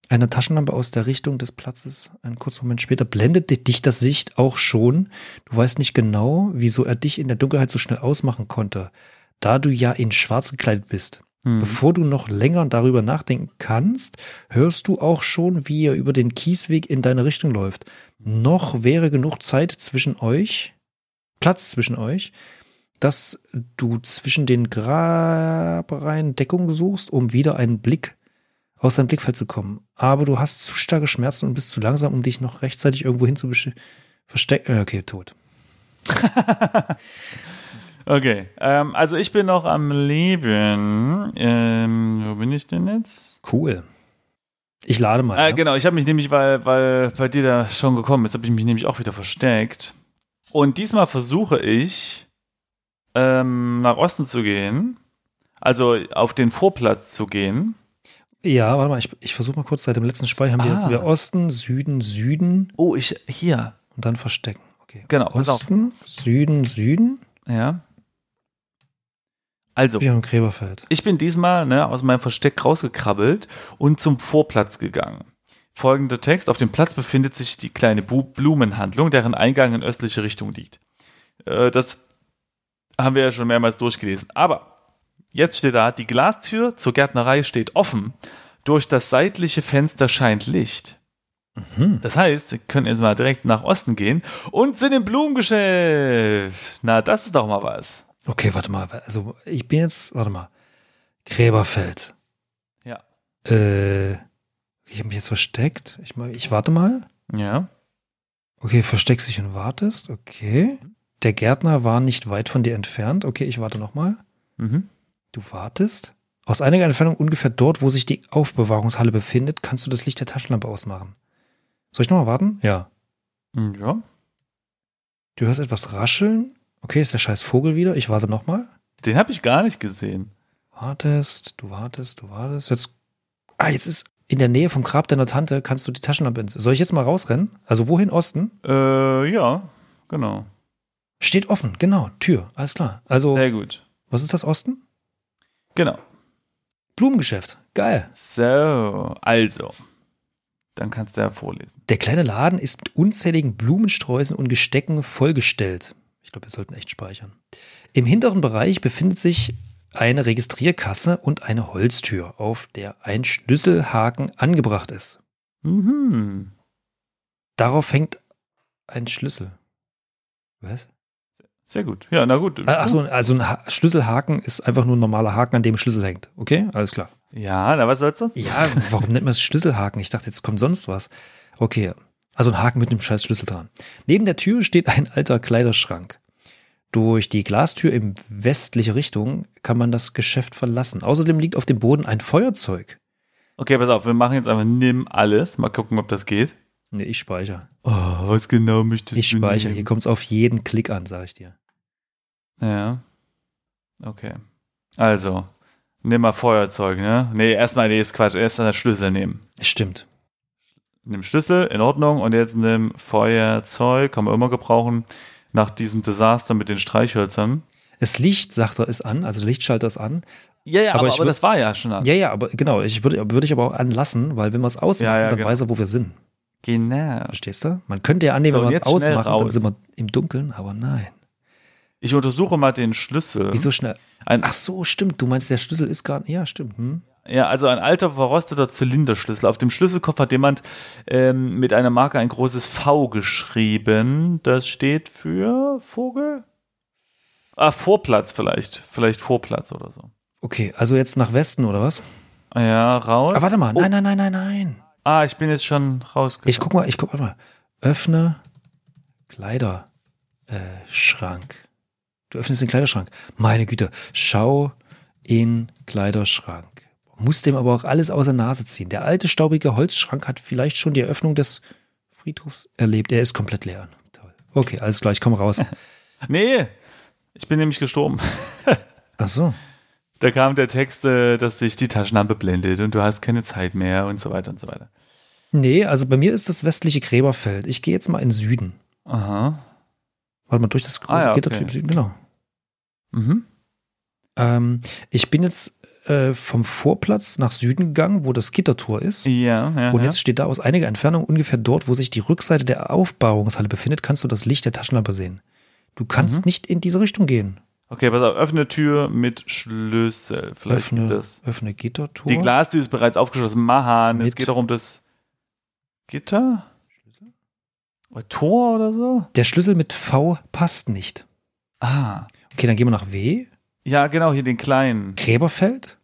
Speaker 2: einer Taschenlampe aus der Richtung des Platzes, einen kurzen Moment später, blendet di- dich das Sicht auch schon. Du weißt nicht genau, wieso er dich in der Dunkelheit so schnell ausmachen konnte, da du ja in schwarz gekleidet bist.
Speaker 1: Hm.
Speaker 2: Bevor du noch länger darüber nachdenken kannst, hörst du auch schon, wie er über den Kiesweg in deine Richtung läuft. Noch wäre genug Zeit zwischen euch, Platz zwischen euch, dass du zwischen den Grabreihen Deckung suchst, um wieder einen Blick aus deinem Blickfeld zu kommen. Aber du hast zu starke Schmerzen und bist zu langsam, um dich noch rechtzeitig irgendwo hin zu verstecken. Äh, Okay, tot.
Speaker 1: Okay, ähm, also ich bin noch am Leben. Ähm, wo bin ich denn jetzt?
Speaker 2: Cool. Ich lade mal.
Speaker 1: Äh,
Speaker 2: ja?
Speaker 1: genau, ich habe mich nämlich, weil, weil bei dir da schon gekommen ist, habe ich mich nämlich auch wieder versteckt. Und diesmal versuche ich, ähm, nach Osten zu gehen. Also auf den Vorplatz zu gehen.
Speaker 2: Ja, warte mal, ich, ich versuche mal kurz, seit dem letzten Speicher haben wir
Speaker 1: Ah.
Speaker 2: jetzt wieder Osten, Süden, Süden
Speaker 1: Oh, ich, hier.
Speaker 2: und dann verstecken. Okay.
Speaker 1: Genau.
Speaker 2: Osten, Süden, Süden.
Speaker 1: Ja. Also,
Speaker 2: ein Gräberfeld.
Speaker 1: Ich bin diesmal ne, aus meinem Versteck rausgekrabbelt und zum Vorplatz gegangen. Folgender Text: Auf dem Platz befindet sich die kleine Bu Blumenhandlung, deren Eingang in östliche Richtung liegt. Äh, das haben wir ja schon mehrmals durchgelesen. Aber jetzt steht da: Die Glastür zur Gärtnerei steht offen. Durch das seitliche Fenster scheint Licht.
Speaker 2: Mhm.
Speaker 1: Das heißt, wir können jetzt mal direkt nach Osten gehen und sind im Blumengeschäft. Na, das ist doch mal was.
Speaker 2: Okay, warte mal. Also ich bin jetzt, warte mal. Gräberfeld.
Speaker 1: Ja.
Speaker 2: Äh, ich habe mich jetzt versteckt. Ich, ich warte mal.
Speaker 1: Ja.
Speaker 2: Okay, versteckst dich und wartest. Okay. Der Gärtner war nicht weit von dir entfernt. Okay, ich warte nochmal.
Speaker 1: Mhm.
Speaker 2: Du wartest. Aus einiger Entfernung ungefähr dort, wo sich die Aufbewahrungshalle befindet, kannst du das Licht der Taschenlampe ausmachen. Soll ich nochmal warten? Ja.
Speaker 1: Ja.
Speaker 2: Du hörst etwas rascheln. Okay, ist der scheiß Vogel wieder. Ich warte nochmal.
Speaker 1: Den habe ich gar nicht gesehen.
Speaker 2: Wartest, du wartest, du wartest. Jetzt. Ah, jetzt ist in der Nähe vom Grab deiner Tante, kannst du die Taschenlampe. ins- Soll ich jetzt mal rausrennen? Also wohin? Osten?
Speaker 1: Äh, ja, genau.
Speaker 2: Steht offen, genau. Tür, alles klar. Also,
Speaker 1: Sehr gut.
Speaker 2: was ist das Osten?
Speaker 1: Genau.
Speaker 2: Blumengeschäft. Geil.
Speaker 1: So, also. Dann kannst du ja vorlesen.
Speaker 2: Der kleine Laden ist mit unzähligen Blumensträußen und Gestecken vollgestellt. Ich glaube, wir sollten echt speichern. Im hinteren Bereich befindet sich eine Registrierkasse und eine Holztür, auf der ein Schlüsselhaken angebracht ist.
Speaker 1: Mhm.
Speaker 2: Darauf hängt ein Schlüssel. Was?
Speaker 1: Sehr gut. Ja, na gut.
Speaker 2: Achso, also ein ha Schlüsselhaken ist einfach nur ein normaler Haken, an dem ein Schlüssel hängt. Okay, alles klar.
Speaker 1: Ja, na was soll's sonst?
Speaker 2: Ja, warum nennt man es Schlüsselhaken? Ich dachte, jetzt kommt sonst was. Okay, also ein Haken mit einem scheiß Schlüssel dran. Neben der Tür steht ein alter Kleiderschrank. Durch die Glastür in westliche Richtung kann man das Geschäft verlassen. Außerdem liegt auf dem Boden ein Feuerzeug.
Speaker 1: Okay, pass auf, wir machen jetzt einfach nimm alles. Mal gucken, ob das geht.
Speaker 2: Nee, ich speichere.
Speaker 1: Oh, was genau möchtest
Speaker 2: Ich
Speaker 1: du
Speaker 2: speichere. Hier kommt es auf jeden Klick an, sage ich dir.
Speaker 1: Ja. Okay. Also, nimm mal Feuerzeug, ne? Nee, erstmal, nee, ist Quatsch. Erst den Schlüssel nehmen.
Speaker 2: Stimmt.
Speaker 1: Nimm Schlüssel, in Ordnung. Und jetzt nimm Feuerzeug, kann man immer gebrauchen. Nach diesem Desaster mit den Streichhölzern.
Speaker 2: Das Licht, sagt er, ist an, also der Lichtschalter ist an.
Speaker 1: Ja, ja,
Speaker 2: Aber
Speaker 1: aber,
Speaker 2: ich
Speaker 1: aber
Speaker 2: würd-
Speaker 1: das war ja schon an.
Speaker 2: Ja, ja, aber genau, ich würde, würde ich aber auch anlassen, weil wenn wir es ausmachen,
Speaker 1: Ja, ja,
Speaker 2: dann
Speaker 1: genau.
Speaker 2: weiß er, wo wir sind.
Speaker 1: Genau.
Speaker 2: Verstehst du? Man könnte ja annehmen,
Speaker 1: So,
Speaker 2: wenn wir es ausmachen, dann sind wir im Dunkeln, aber nein.
Speaker 1: Ich untersuche mal den Schlüssel.
Speaker 2: Wieso schnell?
Speaker 1: Ein,
Speaker 2: Ach so, stimmt. Du meinst, der Schlüssel ist gar nicht. Ja, stimmt. Hm?
Speaker 1: Ja, also ein alter verrosteter Zylinderschlüssel. Auf dem Schlüsselkopf hat jemand ähm, mit einer Marke ein großes V geschrieben. Das steht für Vogel? Ah, Vorplatz vielleicht. Vielleicht Vorplatz oder so.
Speaker 2: Okay, also jetzt nach Westen oder was?
Speaker 1: Ja, raus.
Speaker 2: Ah, warte mal.
Speaker 1: Oh,
Speaker 2: Nein, nein, nein, nein, nein.
Speaker 1: Ah, ich bin jetzt schon rausgekommen.
Speaker 2: Ich guck mal, ich guck warte mal. Öffne Kleiderschrank. Äh. Du öffnest den Kleiderschrank. Meine Güte. Schau in Kleiderschrank. Muss dem aber auch alles aus der Nase ziehen. Der alte, staubige Holzschrank hat vielleicht schon die Eröffnung des Friedhofs erlebt. Er ist komplett leer. Toll. Okay, alles klar, ich komme raus.
Speaker 1: Nee, ich bin nämlich gestorben.
Speaker 2: Ach so.
Speaker 1: Da kam der Text, äh, dass sich die Taschenlampe blendet und du hast keine Zeit mehr und so weiter und so weiter.
Speaker 2: Nee, also bei mir ist das westliche Gräberfeld. Ich gehe jetzt mal in Süden.
Speaker 1: Aha.
Speaker 2: Warte mal, durch das große
Speaker 1: Ah, ja, okay.
Speaker 2: Süden, genau.
Speaker 1: Mhm.
Speaker 2: Ähm, ich bin jetzt äh, vom Vorplatz nach Süden gegangen, wo das Gittertor ist.
Speaker 1: Ja, ja.
Speaker 2: Und jetzt steht da aus einiger Entfernung, ungefähr dort, wo sich die Rückseite der Aufbauungshalle befindet, kannst du das Licht der Taschenlampe sehen. Du kannst
Speaker 1: Mhm.
Speaker 2: nicht in diese Richtung gehen.
Speaker 1: Okay, pass auf, öffne Tür mit Schlüssel. Vielleicht
Speaker 2: Öffne,
Speaker 1: das.
Speaker 2: öffne Gittertor.
Speaker 1: Die Glastür ist bereits aufgeschlossen. Mahan, es
Speaker 2: Mit-
Speaker 1: geht darum, das Gitter? Oder Tor oder so?
Speaker 2: der Schlüssel mit V passt nicht.
Speaker 1: Ah.
Speaker 2: Okay, dann gehen wir nach W.
Speaker 1: Ja, genau, hier den kleinen.
Speaker 2: Gräberfeld.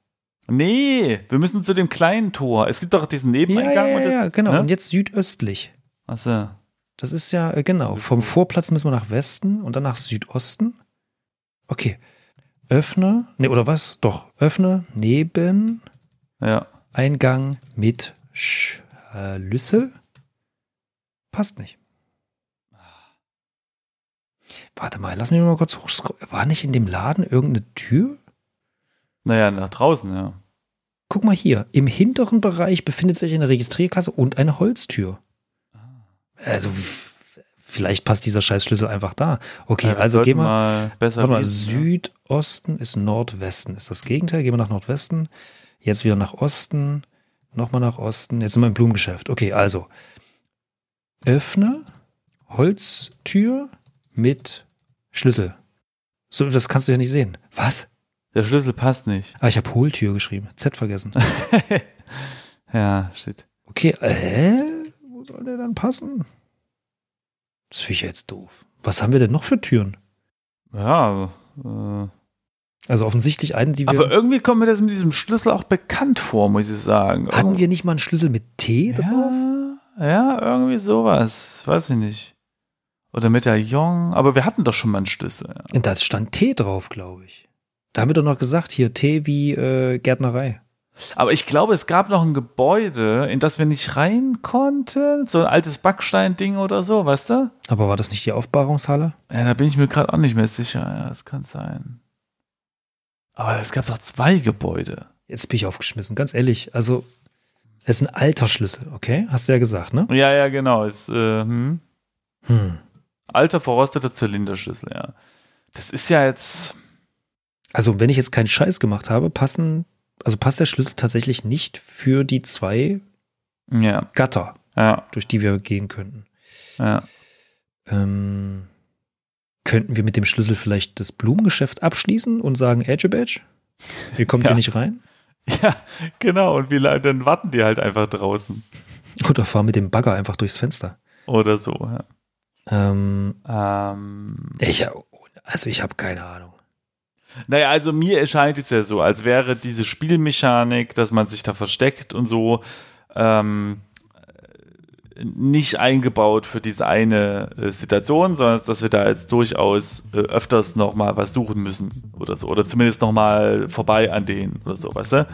Speaker 1: Nee, wir müssen zu dem kleinen Tor. Es gibt doch diesen
Speaker 2: Ja,
Speaker 1: Nebeneingang.
Speaker 2: ja,
Speaker 1: und
Speaker 2: ja,
Speaker 1: das,
Speaker 2: ja, genau.
Speaker 1: Ne?
Speaker 2: Und jetzt südöstlich.
Speaker 1: Achso.
Speaker 2: Das ist ja, äh, genau. Vom Vorplatz müssen wir nach Westen und dann nach Südosten. Okay. Öffne, ne, oder was? Doch. Öffne neben
Speaker 1: Ja.
Speaker 2: Eingang mit Schlüssel. Passt nicht. Warte mal, lass mich mal kurz hochscrollen. War nicht in dem Laden irgendeine Tür?
Speaker 1: Naja, nach draußen, ja.
Speaker 2: Guck mal hier. Im hinteren Bereich befindet sich eine Registrierkasse und eine Holztür. Also, f- vielleicht passt dieser scheiß Schlüssel einfach da. Okay,
Speaker 1: Ja,
Speaker 2: also
Speaker 1: sollten
Speaker 2: gehen wir.
Speaker 1: mal besser
Speaker 2: Warte mal,
Speaker 1: lesen, ja.
Speaker 2: Südosten ist Nordwesten. Ist das Gegenteil? Gehen wir nach Nordwesten. Jetzt wieder nach Osten. Nochmal nach Osten. Jetzt sind wir im Blumengeschäft. Okay, also. Öffne Holztür mit Schlüssel. So, das kannst du ja nicht sehen. Was?
Speaker 1: Der Schlüssel passt nicht.
Speaker 2: Ah, ich habe Hohltür geschrieben. Z vergessen.
Speaker 1: ja, shit.
Speaker 2: Okay, äh? wo soll der dann passen? Das finde ich jetzt doof. Was haben wir denn noch für Türen?
Speaker 1: Ja, äh,
Speaker 2: Also offensichtlich einen, die wir.
Speaker 1: aber irgendwie kommt mir das mit diesem Schlüssel auch bekannt vor, muss ich sagen.
Speaker 2: hatten wir nicht mal einen Schlüssel mit T drauf?
Speaker 1: ja, ja, irgendwie sowas. Weiß ich nicht. Oder Medaillon. Aber wir hatten doch schon mal einen Schlüssel. Ja.
Speaker 2: Und da stand T drauf, glaube ich. Da haben wir doch noch gesagt, hier T wie äh, Gärtnerei.
Speaker 1: Aber ich glaube, es gab noch ein Gebäude, in das wir nicht rein konnten. So ein altes Backstein-Ding oder so, weißt du?
Speaker 2: Aber war das nicht die Aufbahrungshalle?
Speaker 1: Ja, da bin ich mir gerade auch nicht mehr sicher. Ja, das kann sein. Aber es gab doch zwei Gebäude.
Speaker 2: Jetzt bin ich aufgeschmissen, ganz ehrlich. Also, es ist ein alter Schlüssel, okay? Hast du ja gesagt, ne?
Speaker 1: Ja, ja, genau. Ist, äh, hm.
Speaker 2: Hm.
Speaker 1: Alter verrosteter Zylinderschlüssel, ja. Das ist ja jetzt.
Speaker 2: Also, wenn ich jetzt keinen Scheiß gemacht habe, passen, also passt der Schlüssel tatsächlich nicht für die zwei
Speaker 1: Ja,
Speaker 2: Gatter,
Speaker 1: ja,
Speaker 2: durch die wir gehen könnten.
Speaker 1: ja.
Speaker 2: Ähm, könnten wir mit dem Schlüssel vielleicht das Blumengeschäft abschließen und sagen, Edge Badge? Ihr kommt
Speaker 1: Ja.
Speaker 2: hier nicht rein?
Speaker 1: Ja, genau. Und wie lange, dann warten die halt einfach draußen.
Speaker 2: Oder fahr mit dem Bagger einfach durchs Fenster.
Speaker 1: Oder so, ja.
Speaker 2: Ähm,
Speaker 1: Ähm,
Speaker 2: ich, also ich habe keine Ahnung.
Speaker 1: naja, also mir erscheint es ja so, als wäre diese Spielmechanik, dass man sich da versteckt und so, ähm, nicht eingebaut für diese eine äh, Situation, sondern dass wir da jetzt durchaus äh, öfters nochmal was suchen müssen oder so. Oder zumindest nochmal vorbei an denen oder so, weißt du?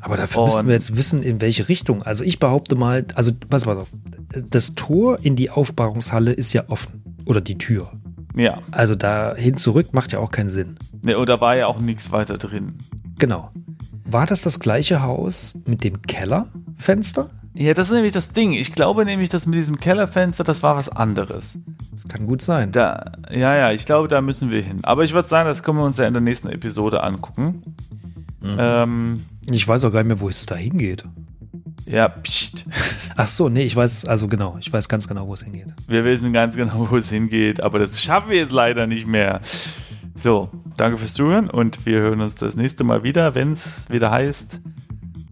Speaker 2: Aber dafür müssen wir jetzt wissen, in welche Richtung. Also ich behaupte mal, also pass mal auf, das Tor in die Aufbahrungshalle ist ja offen. Oder die Tür.
Speaker 1: Ja.
Speaker 2: Also da hin zurück macht ja auch keinen Sinn.
Speaker 1: Ne, und da war ja auch nichts weiter drin.
Speaker 2: Genau. War das das gleiche Haus mit dem Kellerfenster?
Speaker 1: Ja, das ist nämlich das Ding. Ich glaube nämlich, dass mit diesem Kellerfenster, das war was anderes.
Speaker 2: Das kann gut sein.
Speaker 1: Da, ja, ja, ich glaube, da müssen wir hin. Aber ich würde sagen, das können wir uns ja in der nächsten Episode angucken. Ähm,
Speaker 2: Ich weiß auch gar nicht mehr, wo es da hingeht.
Speaker 1: ja, pst.
Speaker 2: Ach so, nee, ich weiß, also genau, ich weiß ganz genau, wo es hingeht.
Speaker 1: Wir wissen ganz genau, wo es hingeht, aber das schaffen wir jetzt leider nicht mehr. So, danke fürs Zuhören und wir hören uns das nächste Mal wieder, wenn es wieder heißt,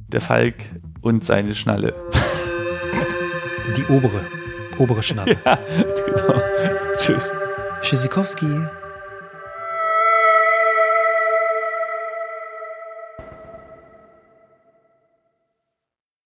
Speaker 1: der Falk und seine Schnalle.
Speaker 2: Die obere, obere Schnalle.
Speaker 1: ja, genau. Tschüss.
Speaker 2: Tschüssikowski.